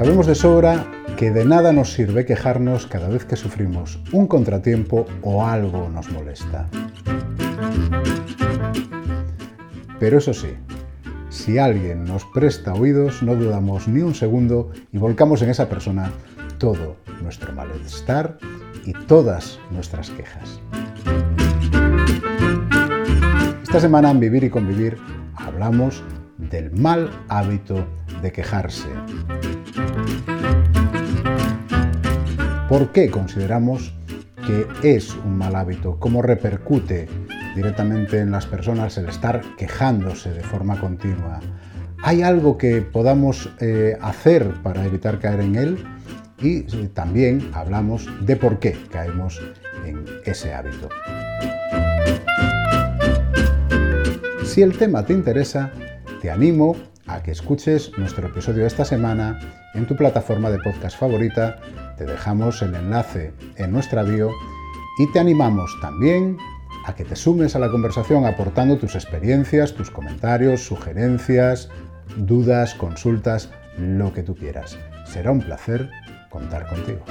Sabemos de sobra que de nada nos sirve quejarnos cada vez que sufrimos un contratiempo o algo nos molesta. Pero eso sí, si alguien nos presta oídos, no dudamos ni un segundo y volcamos en esa persona todo nuestro malestar y todas nuestras quejas. Esta semana en Vivir y Convivir hablamos del mal hábito de quejarse. ¿Por qué consideramos que es un mal hábito? ¿Cómo repercute directamente en las personas el estar quejándose de forma continua? ¿Hay algo que podamos eh, hacer para evitar caer en él? Y también hablamos de por qué caemos en ese hábito. Si el tema te interesa, te animo a que escuches nuestro episodio de esta semana en tu plataforma de podcast favorita. Te dejamos el enlace en nuestra bio y te animamos también a que te sumes a la conversación aportando tus experiencias, tus comentarios, sugerencias, dudas, consultas, lo que tú quieras. Será un placer contar contigo.